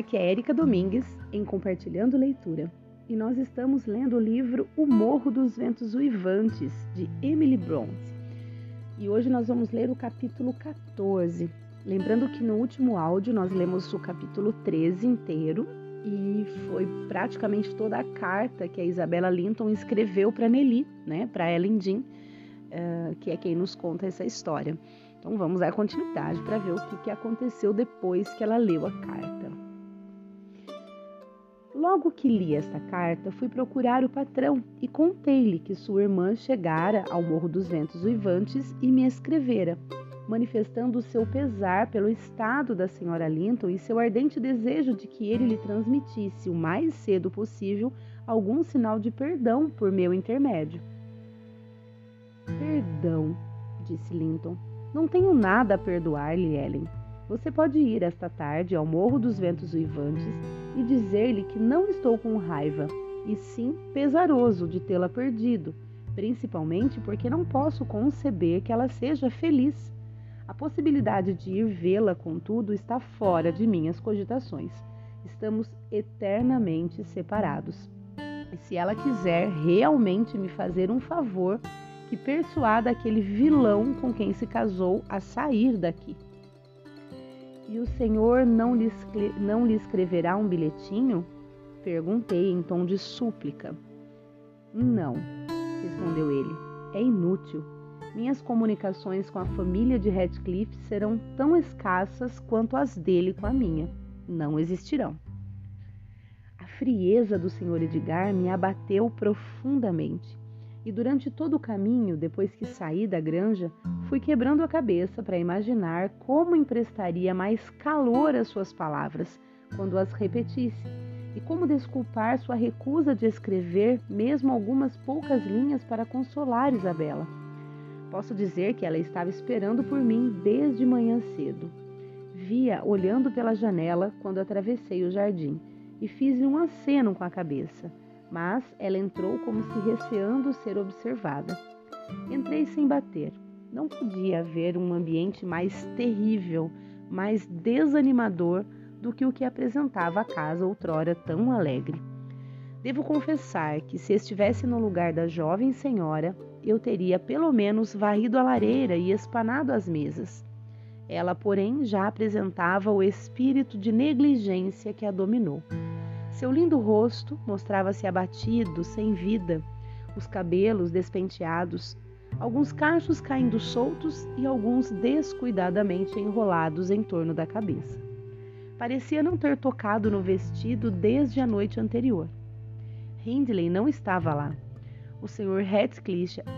Aqui é Érica Domingues em Compartilhando Leitura e nós estamos lendo o livro O Morro dos Ventos Uivantes de Emily Bronte. E hoje nós vamos ler o capítulo 14. Lembrando que no último áudio nós lemos o capítulo 13 inteiro e foi praticamente toda a carta que a Isabela Linton escreveu para Nelly, né, para Ellen Jean, uh, que é quem nos conta essa história. Então vamos dar continuidade para ver o que, que aconteceu depois que ela leu a carta. Logo que li esta carta, fui procurar o patrão e contei-lhe que sua irmã chegara ao Morro dos Ventos Uivantes e me escrevera, manifestando seu pesar pelo estado da senhora Linton e seu ardente desejo de que ele lhe transmitisse o mais cedo possível algum sinal de perdão por meu intermédio. Perdão, disse Linton. Não tenho nada a perdoar-lhe, Ellen. Você pode ir esta tarde ao Morro dos Ventos Uivantes e dizer-lhe que não estou com raiva, e sim pesaroso de tê-la perdido, principalmente porque não posso conceber que ela seja feliz. A possibilidade de ir vê-la, contudo, está fora de minhas cogitações. Estamos eternamente separados. E se ela quiser realmente me fazer um favor, que persuada aquele vilão com quem se casou a sair daqui. E o Senhor não lhe, não lhe escreverá um bilhetinho? Perguntei em tom de súplica. Não, respondeu ele. É inútil. Minhas comunicações com a família de Radcliffe serão tão escassas quanto as dele com a minha. Não existirão. A frieza do Sr. Edgar me abateu profundamente e durante todo o caminho, depois que saí da granja, fui quebrando a cabeça para imaginar como emprestaria mais calor às suas palavras quando as repetisse e como desculpar sua recusa de escrever mesmo algumas poucas linhas para consolar Isabela. Posso dizer que ela estava esperando por mim desde manhã cedo. Via olhando pela janela quando atravessei o jardim e fiz-lhe um aceno com a cabeça mas ela entrou como se receando ser observada. Entrei sem bater. Não podia haver um ambiente mais terrível, mais desanimador do que o que apresentava a casa outrora tão alegre. Devo confessar que, se estivesse no lugar da jovem senhora, eu teria pelo menos varrido a lareira e espanado as mesas. Ela, porém, já apresentava o espírito de negligência que a dominou. Seu lindo rosto mostrava-se abatido, sem vida, os cabelos despenteados, alguns cachos caindo soltos e alguns descuidadamente enrolados em torno da cabeça. Parecia não ter tocado no vestido desde a noite anterior. Hindley não estava lá. O Sr.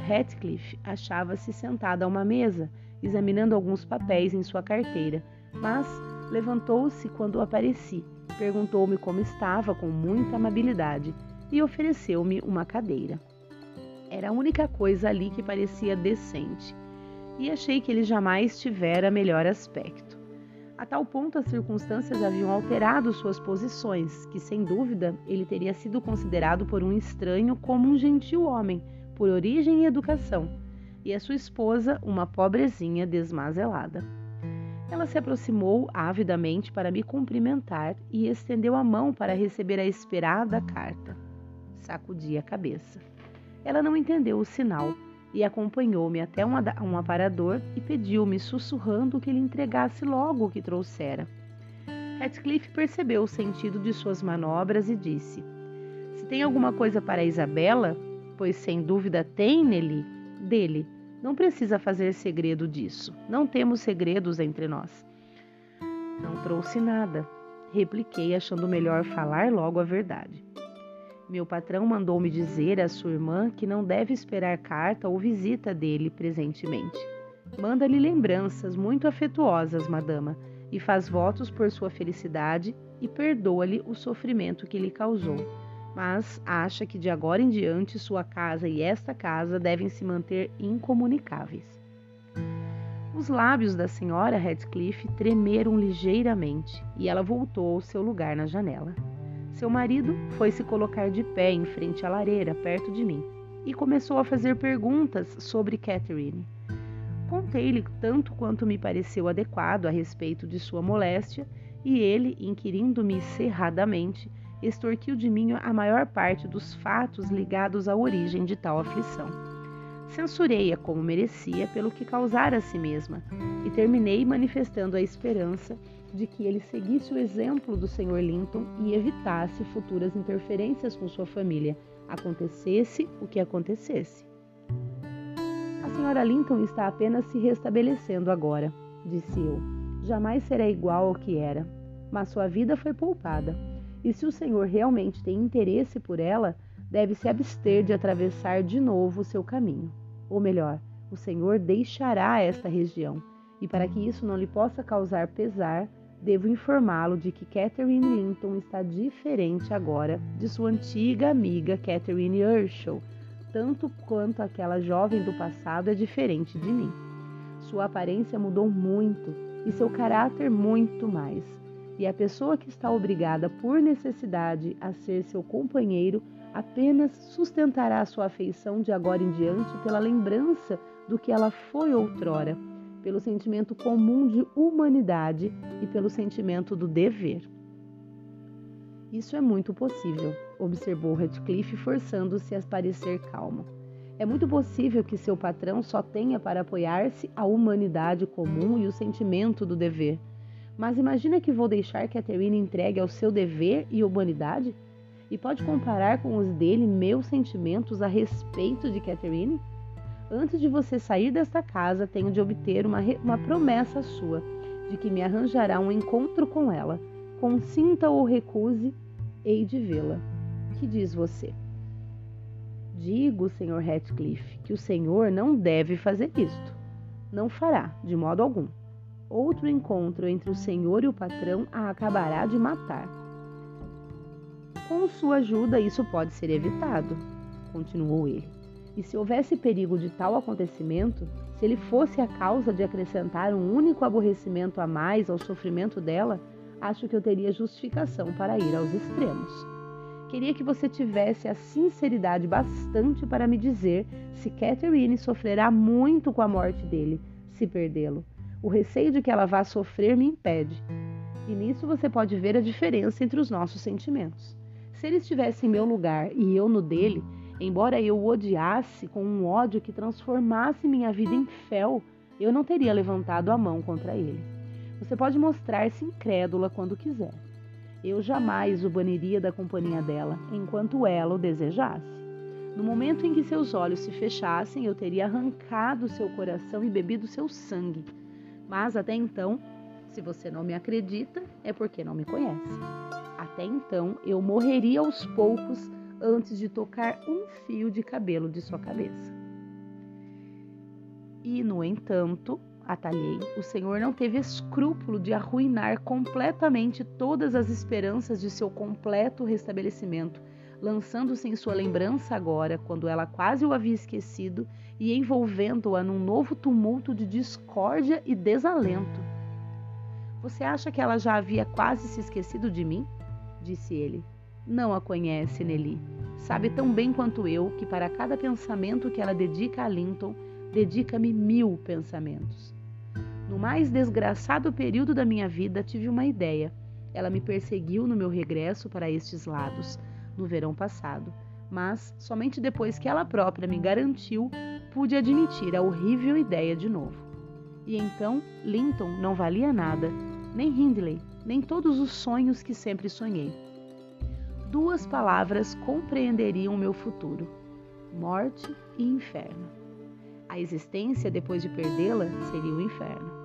Ratcliffe, achava-se sentado a uma mesa, examinando alguns papéis em sua carteira, mas levantou-se quando apareci Perguntou-me como estava com muita amabilidade e ofereceu-me uma cadeira. Era a única coisa ali que parecia decente, e achei que ele jamais tivera melhor aspecto. A tal ponto as circunstâncias haviam alterado suas posições, que sem dúvida ele teria sido considerado por um estranho como um gentil homem, por origem e educação, e a sua esposa uma pobrezinha desmazelada. Ela se aproximou avidamente para me cumprimentar e estendeu a mão para receber a esperada carta. Sacudi a cabeça. Ela não entendeu o sinal e acompanhou-me até um aparador e pediu-me, sussurrando, que lhe entregasse logo o que trouxera. Heathcliff percebeu o sentido de suas manobras e disse: Se tem alguma coisa para Isabela, pois sem dúvida tem nele, dele, não precisa fazer segredo disso. Não temos segredos entre nós. Não trouxe nada, repliquei, achando melhor falar logo a verdade. Meu patrão mandou-me dizer à sua irmã que não deve esperar carta ou visita dele presentemente. Manda-lhe lembranças muito afetuosas, madama, e faz votos por sua felicidade e perdoa-lhe o sofrimento que lhe causou mas acha que de agora em diante sua casa e esta casa devem se manter incomunicáveis. Os lábios da senhora Radcliffe tremeram ligeiramente e ela voltou ao seu lugar na janela. Seu marido foi se colocar de pé em frente à lareira, perto de mim, e começou a fazer perguntas sobre Catherine. Contei-lhe tanto quanto me pareceu adequado a respeito de sua moléstia e ele, inquirindo-me cerradamente, extorquiu de mim a maior parte dos fatos ligados à origem de tal aflição. Censurei-a como merecia pelo que causara a si mesma, e terminei manifestando a esperança de que ele seguisse o exemplo do Sr. Linton e evitasse futuras interferências com sua família, acontecesse o que acontecesse. A senhora Linton está apenas se restabelecendo agora, disse eu. Jamais será igual ao que era, mas sua vida foi poupada. E se o Senhor realmente tem interesse por ela, deve se abster de atravessar de novo o seu caminho. Ou melhor, o Senhor deixará esta região, e para que isso não lhe possa causar pesar, devo informá-lo de que Catherine Linton está diferente agora de sua antiga amiga Catherine Urshel, tanto quanto aquela jovem do passado é diferente de mim. Sua aparência mudou muito e seu caráter muito mais. E a pessoa que está obrigada por necessidade a ser seu companheiro apenas sustentará sua afeição de agora em diante pela lembrança do que ela foi outrora pelo sentimento comum de humanidade e pelo sentimento do dever. Isso é muito possível, observou Radcliffe, forçando-se a parecer calmo. É muito possível que seu patrão só tenha para apoiar-se a humanidade comum e o sentimento do dever. Mas imagina que vou deixar que a Terina entregue ao seu dever e humanidade? E pode comparar com os dele meus sentimentos a respeito de Catherine? Antes de você sair desta casa, tenho de obter uma, uma promessa sua, de que me arranjará um encontro com ela. Consinta ou recuse, hei de vê-la. Que diz você? Digo, Sr. Ratcliffe, que o senhor não deve fazer isto. Não fará, de modo algum. Outro encontro entre o senhor e o patrão a acabará de matar. Com sua ajuda, isso pode ser evitado, continuou ele. E se houvesse perigo de tal acontecimento, se ele fosse a causa de acrescentar um único aborrecimento a mais ao sofrimento dela, acho que eu teria justificação para ir aos extremos. Queria que você tivesse a sinceridade bastante para me dizer se Catherine sofrerá muito com a morte dele, se perdê-lo. O receio de que ela vá sofrer me impede. E nisso você pode ver a diferença entre os nossos sentimentos. Se ele estivesse em meu lugar e eu no dele, Embora eu o odiasse com um ódio que transformasse minha vida em fel, eu não teria levantado a mão contra ele. Você pode mostrar-se incrédula quando quiser. Eu jamais o baniria da companhia dela, enquanto ela o desejasse. No momento em que seus olhos se fechassem, eu teria arrancado seu coração e bebido seu sangue. Mas até então, se você não me acredita, é porque não me conhece. Até então, eu morreria aos poucos antes de tocar um fio de cabelo de sua cabeça. E, no entanto, atalhei, o Senhor não teve escrúpulo de arruinar completamente todas as esperanças de seu completo restabelecimento, lançando-se em sua lembrança agora, quando ela quase o havia esquecido, e envolvendo-a num novo tumulto de discórdia e desalento. Você acha que ela já havia quase se esquecido de mim? disse ele. Não a conhece, Nelly. Sabe tão bem quanto eu que para cada pensamento que ela dedica a Linton, dedica-me mil pensamentos. No mais desgraçado período da minha vida, tive uma ideia. Ela me perseguiu no meu regresso para estes lados, no verão passado, mas somente depois que ela própria me garantiu, pude admitir a horrível ideia de novo. E então, Linton não valia nada, nem Hindley, nem todos os sonhos que sempre sonhei duas palavras compreenderiam meu futuro: morte e inferno. A existência depois de perdê-la seria o inferno.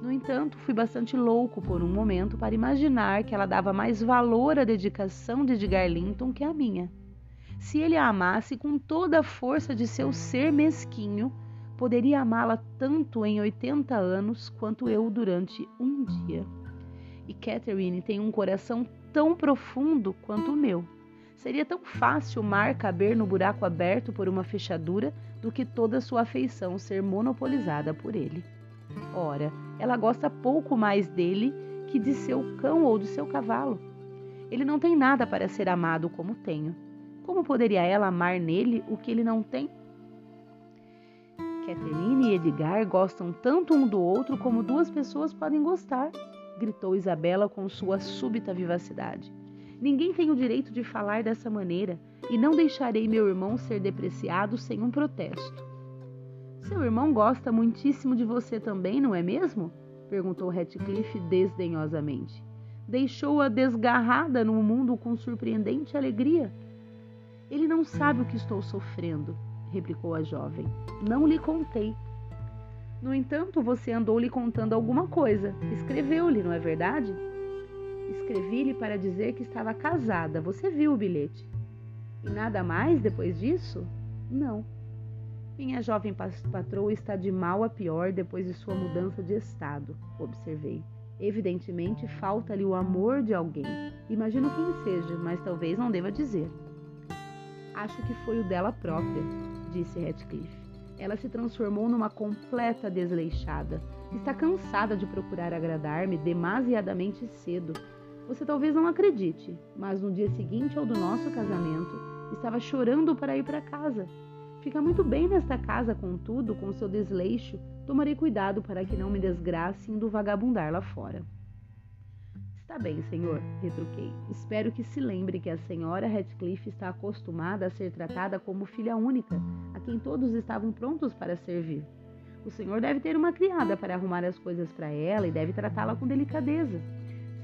No entanto, fui bastante louco por um momento para imaginar que ela dava mais valor à dedicação de Edgar Linton que a minha. Se ele a amasse com toda a força de seu ser mesquinho, poderia amá-la tanto em 80 anos quanto eu durante um dia. E Catherine tem um coração tão profundo quanto o meu. Seria tão fácil o mar caber no buraco aberto por uma fechadura do que toda sua afeição ser monopolizada por ele. Ora, ela gosta pouco mais dele que de seu cão ou de seu cavalo. Ele não tem nada para ser amado como tenho. Como poderia ela amar nele o que ele não tem? Catherine e Edgar gostam tanto um do outro como duas pessoas podem gostar, gritou Isabela com sua súbita vivacidade. Ninguém tem o direito de falar dessa maneira e não deixarei meu irmão ser depreciado sem um protesto. Seu irmão gosta muitíssimo de você também, não é mesmo? perguntou Ratcliffe desdenhosamente. Deixou-a desgarrada no mundo com surpreendente alegria. Ele não sabe o que estou sofrendo, replicou a jovem. Não lhe contei. No entanto, você andou lhe contando alguma coisa. Escreveu-lhe, não é verdade? Escrevi-lhe para dizer que estava casada. Você viu o bilhete. E nada mais depois disso? Não. Minha jovem patroa está de mal a pior depois de sua mudança de estado, observei. Evidentemente, falta-lhe o amor de alguém. Imagino quem seja, mas talvez não deva dizer. Acho que foi o dela própria, disse Ratcliffe. Ela se transformou numa completa desleixada. Está cansada de procurar agradar-me demasiadamente cedo você talvez não acredite, mas no dia seguinte ao do nosso casamento, estava chorando para ir para casa. Fica muito bem nesta casa, contudo, com seu desleixo, tomarei cuidado para que não me desgrace indo vagabundar lá fora. Está bem, senhor, retruquei. Espero que se lembre que a senhora Radcliffe está acostumada a ser tratada como filha única, a quem todos estavam prontos para servir. O senhor deve ter uma criada para arrumar as coisas para ela e deve tratá-la com delicadeza.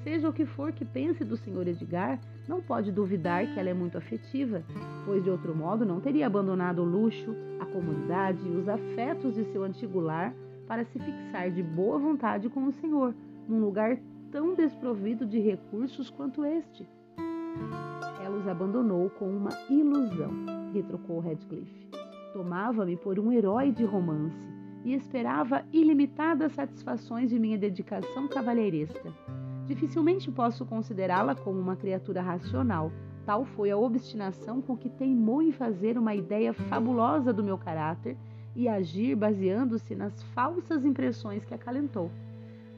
Seja o que for que pense do Sr. Edgar, não pode duvidar que ela é muito afetiva, pois de outro modo não teria abandonado o luxo, a comodidade e os afetos de seu antigo lar para se fixar de boa vontade com o Senhor, num lugar tão desprovido de recursos quanto este. Ela os abandonou com uma ilusão, retrucou Redcliffe. Tomava-me por um herói de romance e esperava ilimitadas satisfações de minha dedicação cavalheiresca. Dificilmente posso considerá-la como uma criatura racional. Tal foi a obstinação com que teimou em fazer uma ideia fabulosa do meu caráter e agir baseando-se nas falsas impressões que acalentou.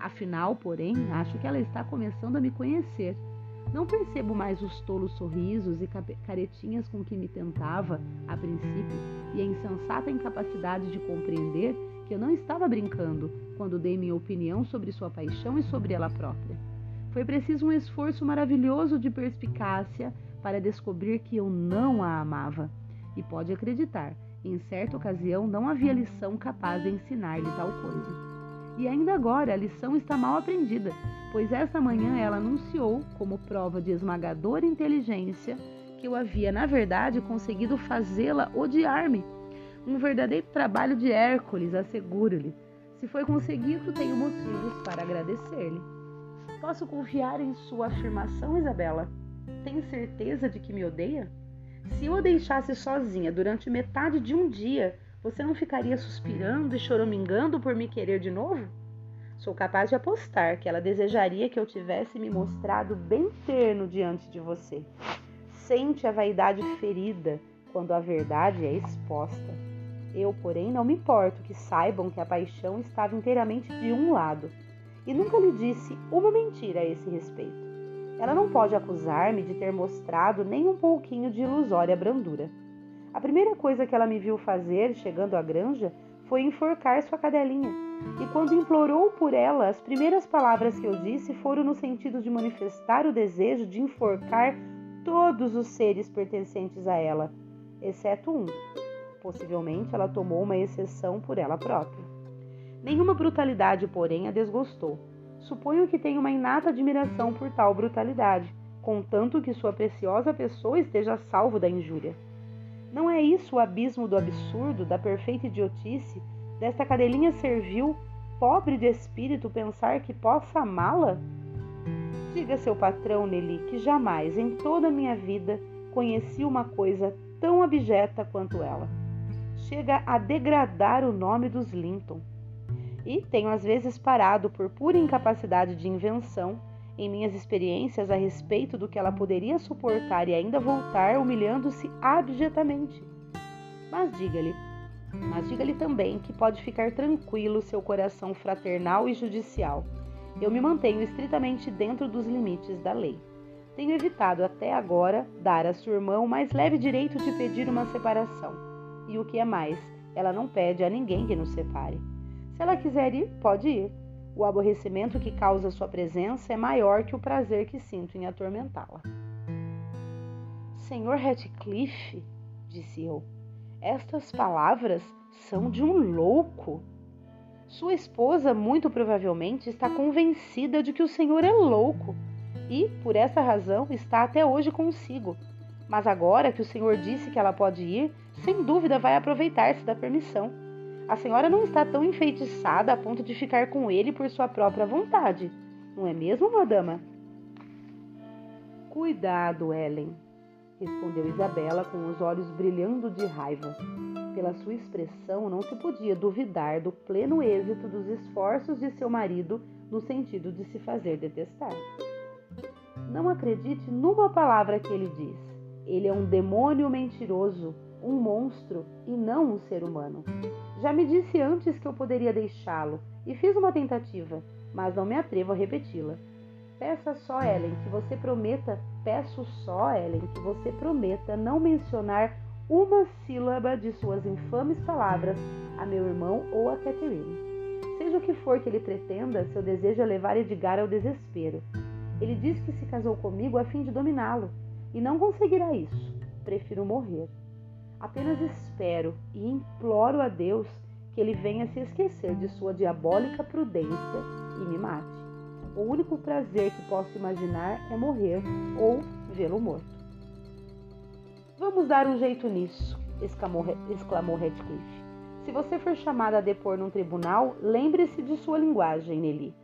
Afinal, porém, acho que ela está começando a me conhecer. Não percebo mais os tolos sorrisos e caretinhas com que me tentava, a princípio, e a insensata incapacidade de compreender que eu não estava brincando quando dei minha opinião sobre sua paixão e sobre ela própria. Foi preciso um esforço maravilhoso de perspicácia para descobrir que eu não a amava. E pode acreditar, em certa ocasião não havia lição capaz de ensinar-lhe tal coisa. E ainda agora a lição está mal aprendida, pois essa manhã ela anunciou, como prova de esmagadora inteligência, que eu havia, na verdade, conseguido fazê-la odiar-me. Um verdadeiro trabalho de Hércules, asseguro-lhe. Se foi conseguido, tenho motivos para agradecer-lhe. Posso confiar em sua afirmação, Isabela? Tem certeza de que me odeia? Se eu a deixasse sozinha durante metade de um dia, você não ficaria suspirando e choramingando por me querer de novo? Sou capaz de apostar que ela desejaria que eu tivesse me mostrado bem terno diante de você. Sente a vaidade ferida quando a verdade é exposta. Eu, porém, não me importo que saibam que a paixão estava inteiramente de um lado e nunca lhe disse uma mentira a esse respeito. Ela não pode acusar-me de ter mostrado nem um pouquinho de ilusória brandura. A primeira coisa que ela me viu fazer, chegando à granja, foi enforcar sua cadelinha. E quando implorou por ela, as primeiras palavras que eu disse foram no sentido de manifestar o desejo de enforcar todos os seres pertencentes a ela, exceto um. Possivelmente ela tomou uma exceção por ela própria. Nenhuma brutalidade, porém, a desgostou. Suponho que tenha uma inata admiração por tal brutalidade, contanto que sua preciosa pessoa esteja a salvo da injúria. Não é isso o abismo do absurdo, da perfeita idiotice, desta cadelinha servil, pobre de espírito, pensar que possa amá-la? Diga seu patrão, Nelly, que jamais em toda a minha vida conheci uma coisa tão abjeta quanto ela. Chega a degradar o nome dos Linton e tenho às vezes parado por pura incapacidade de invenção em minhas experiências a respeito do que ela poderia suportar e ainda voltar humilhando-se abjetamente. Mas diga-lhe, mas diga-lhe também que pode ficar tranquilo seu coração fraternal e judicial. Eu me mantenho estritamente dentro dos limites da lei. Tenho evitado até agora dar a sua irmã o mais leve direito de pedir uma separação. E o que é mais, ela não pede a ninguém que nos separe. Se ela quiser ir, pode ir. O aborrecimento que causa sua presença é maior que o prazer que sinto em atormentá-la. Senhor Ratcliffe, disse eu, estas palavras são de um louco. Sua esposa, muito provavelmente, está convencida de que o Senhor é louco e, por essa razão, está até hoje consigo. Mas agora que o Senhor disse que ela pode ir, sem dúvida vai aproveitar-se da permissão. A senhora não está tão enfeitiçada a ponto de ficar com ele por sua própria vontade, não é mesmo, madama? Cuidado, Ellen, respondeu Isabela com os olhos brilhando de raiva. Pela sua expressão, não se podia duvidar do pleno êxito dos esforços de seu marido no sentido de se fazer detestar. Não acredite numa palavra que ele diz. Ele é um demônio mentiroso, um monstro e não um ser humano. Já me disse antes que eu poderia deixá-lo e fiz uma tentativa, mas não me atrevo a repeti-la. Peça só, Ellen, que você prometa, peço só, Ellen, que você prometa não mencionar uma sílaba de suas infames palavras a meu irmão ou a Catherine. Seja o que for que ele pretenda, seu desejo é levar Edgar ao desespero. Ele diz que se casou comigo a fim de dominá-lo, e não conseguirá isso. Prefiro morrer. Apenas espero e imploro a Deus que ele venha se esquecer de sua diabólica prudência e me mate. O único prazer que posso imaginar é morrer ou vê-lo morto. Vamos dar um jeito nisso, exclamou, Redcliffe. Se você for chamada a depor num tribunal, lembre-se de sua linguagem, Nelly.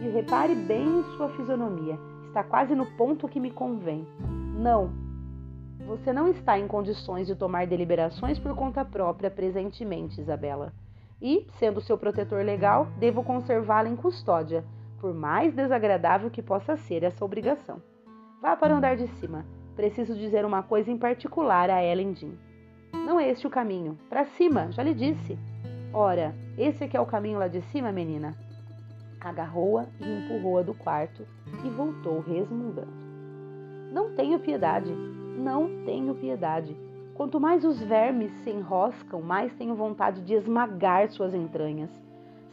E repare bem em sua fisionomia. Está quase no ponto que me convém. Não. Você não está em condições de tomar deliberações por conta própria presentemente, Isabela. E, sendo seu protetor legal, devo conservá-la em custódia, por mais desagradável que possa ser essa obrigação. Vá para o andar de cima. Preciso dizer uma coisa em particular a Ellen Jean. Não é este o caminho. Para cima, já lhe disse. Ora, esse é que é o caminho lá de cima, menina. Agarrou-a e empurrou-a do quarto e voltou resmungando. Não tenho piedade, não tenho piedade. Quanto mais os vermes se enroscam, mais tenho vontade de esmagar suas entranhas.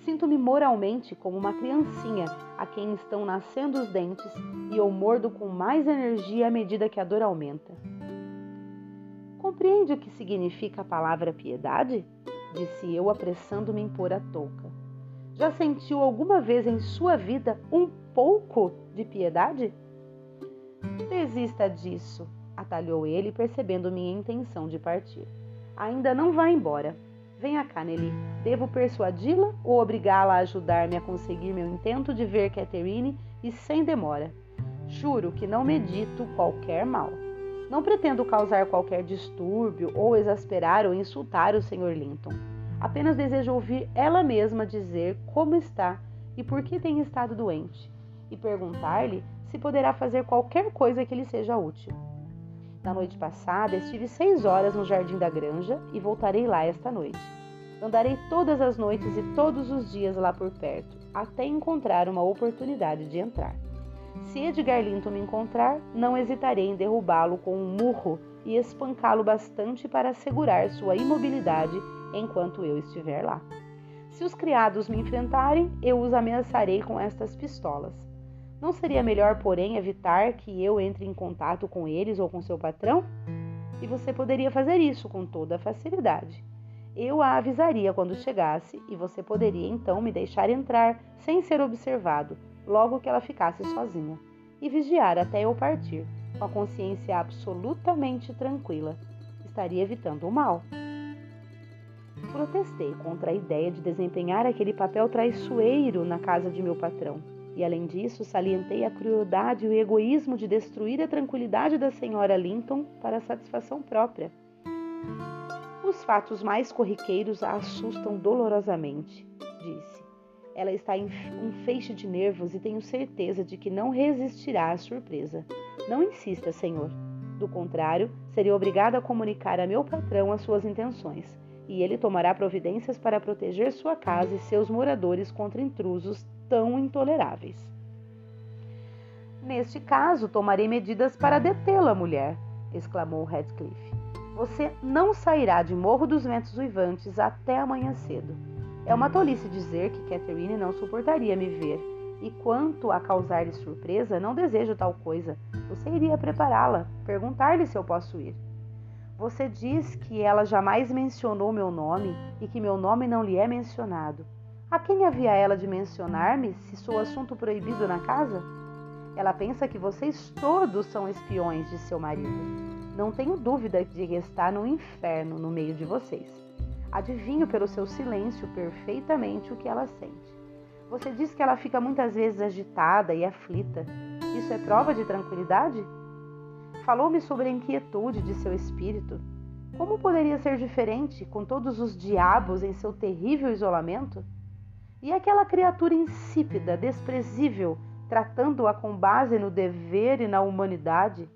Sinto-me moralmente como uma criancinha a quem estão nascendo os dentes e eu mordo com mais energia à medida que a dor aumenta. Compreende o que significa a palavra piedade? Disse eu, apressando-me em pôr a touca. Já sentiu alguma vez em sua vida um pouco de piedade? Desista disso, atalhou ele, percebendo minha intenção de partir. Ainda não vá embora. Venha cá, Nelly. Devo persuadi-la ou obrigá-la a ajudar-me a conseguir meu intento de ver Catherine e sem demora? Juro que não medito qualquer mal. Não pretendo causar qualquer distúrbio ou exasperar ou insultar o Sr. Linton. Apenas desejo ouvir ela mesma dizer como está e por que tem estado doente, e perguntar-lhe se poderá fazer qualquer coisa que lhe seja útil. Na noite passada, estive seis horas no jardim da granja e voltarei lá esta noite. Andarei todas as noites e todos os dias lá por perto, até encontrar uma oportunidade de entrar. Se Edgar Linton me encontrar, não hesitarei em derrubá-lo com um murro e espancá-lo bastante para assegurar sua imobilidade enquanto eu estiver lá. Se os criados me enfrentarem, eu os ameaçarei com estas pistolas. Não seria melhor, porém, evitar que eu entre em contato com eles ou com seu patrão? E você poderia fazer isso com toda facilidade. Eu a avisaria quando chegasse e você poderia então me deixar entrar sem ser observado, logo que ela ficasse sozinha, e vigiar até eu partir, com a consciência absolutamente tranquila. Estaria evitando o mal. Protestei contra a ideia de desempenhar aquele papel traiçoeiro na casa de meu patrão e, além disso, salientei a crueldade e o egoísmo de destruir a tranquilidade da senhora Linton para satisfação própria. Os fatos mais corriqueiros a assustam dolorosamente, disse. Ela está em um feixe de nervos e tenho certeza de que não resistirá à surpresa. Não insista, senhor. Do contrário, seria obrigada a comunicar a meu patrão as suas intenções, e ele tomará providências para proteger sua casa e seus moradores contra intrusos tão intoleráveis. Neste caso, tomarei medidas para detê-la, mulher, exclamou Radcliffe. Você não sairá de Morro dos Ventos Uivantes até amanhã cedo. É uma tolice dizer que Catherine não suportaria me ver. E quanto a causar-lhe surpresa, não desejo tal coisa. Você iria prepará-la, perguntar-lhe se eu posso ir. Você diz que ela jamais mencionou meu nome e que meu nome não lhe é mencionado. A quem havia ela de mencionar-me se sou assunto proibido na casa? Ela pensa que vocês todos são espiões de seu marido. Não tenho dúvida de que está no inferno no meio de vocês. Adivinho pelo seu silêncio perfeitamente o que ela sente. Você diz que ela fica muitas vezes agitada e aflita. Isso é prova de tranquilidade? Falou-me sobre a inquietude de seu espírito. Como poderia ser diferente com todos os diabos em seu terrível isolamento? E aquela criatura insípida, desprezível, tratando-a com base no dever e na humanidade?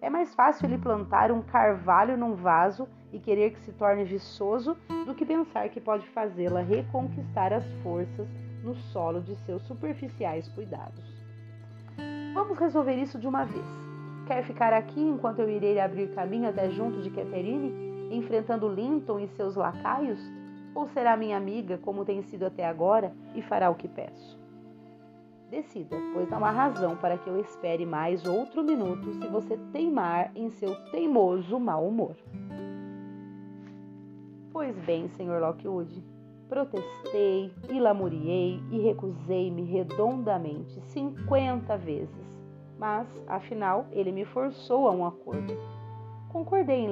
É mais fácil lhe plantar um carvalho num vaso e querer que se torne viçoso do que pensar que pode fazê-la reconquistar as forças no solo de seus superficiais cuidados. Vamos resolver isso de uma vez. Quer ficar aqui enquanto eu irei abrir caminho até junto de Catherine, enfrentando Linton e seus lacaios? Ou será minha amiga, como tem sido até agora, e fará o que peço? Decida, pois não há razão para que eu espere mais outro minuto se você teimar em seu teimoso mau humor. Pois bem, Sr. Lockwood, protestei e lamuriei e recusei-me redondamente cinquenta vezes, mas, afinal, ele me forçou a um acordo. Concordei em,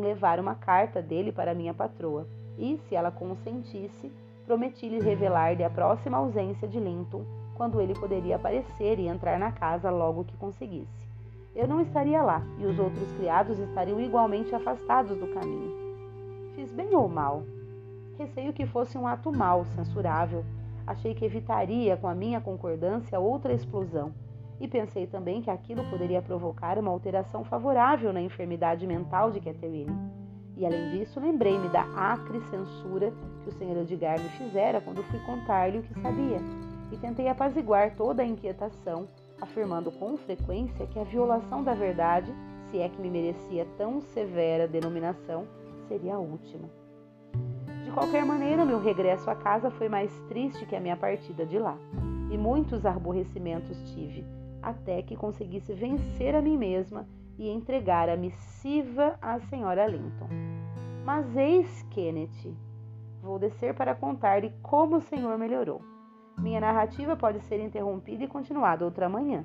levar uma carta dele para minha patroa e, se ela consentisse, prometi-lhe revelar-lhe a próxima ausência de Linton quando ele poderia aparecer e entrar na casa logo que conseguisse. Eu não estaria lá e os outros criados estariam igualmente afastados do caminho. Fiz bem ou mal? Receio que fosse um ato mau, censurável. Achei que evitaria, com a minha concordância, outra explosão. E pensei também que aquilo poderia provocar uma alteração favorável na enfermidade mental de Catherine. E além disso, lembrei-me da acre censura que o Sr. Edgar me fizera quando fui contar-lhe o que sabia e tentei apaziguar toda a inquietação, afirmando com frequência que a violação da verdade, se é que me merecia tão severa denominação, seria a última. De qualquer maneira, meu regresso à casa foi mais triste que a minha partida de lá, e muitos aborrecimentos tive, até que conseguisse vencer a mim mesma e entregar a missiva à senhora Linton. Mas eis Kenneth. Vou descer para contar-lhe como o senhor melhorou. Minha narrativa pode ser interrompida e continuada outra manhã.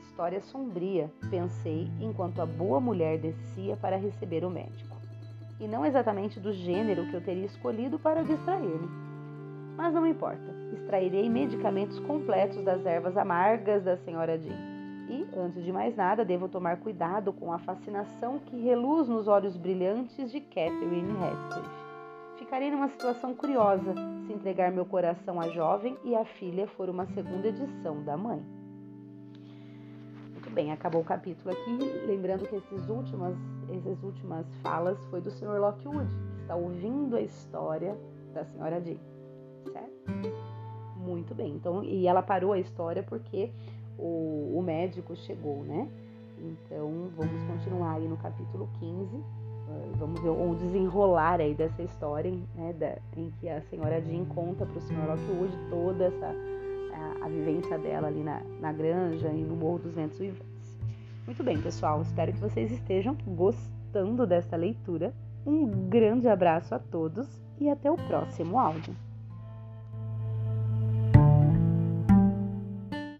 História sombria, pensei enquanto a boa mulher descia para receber o médico. E não exatamente do gênero que eu teria escolhido para distrair-me. Mas não importa, extrairei medicamentos completos das ervas amargas da senhora Jean. E, antes de mais nada, devo tomar cuidado com a fascinação que reluz nos olhos brilhantes de Catherine Heathcliff. Ficarei numa situação curiosa se entregar meu coração à jovem e a filha for uma segunda edição da mãe. Muito bem, acabou o capítulo aqui. Lembrando que esses últimas, essas últimas falas foi do Sr. Lockwood, que está ouvindo a história da senhora certo? Muito bem. Então, e ela parou a história porque o, o médico chegou, né? Então, vamos continuar aí no capítulo 15 vamos ver o desenrolar aí dessa história, né, da, em que a senhora Jean conta para o senhor Lockwood toda essa a, a, vivência dela ali na, na granja e no Morro dos Ventos Uivantes. Muito bem, pessoal, espero que vocês estejam gostando dessa leitura. Um grande abraço a todos e até o próximo áudio.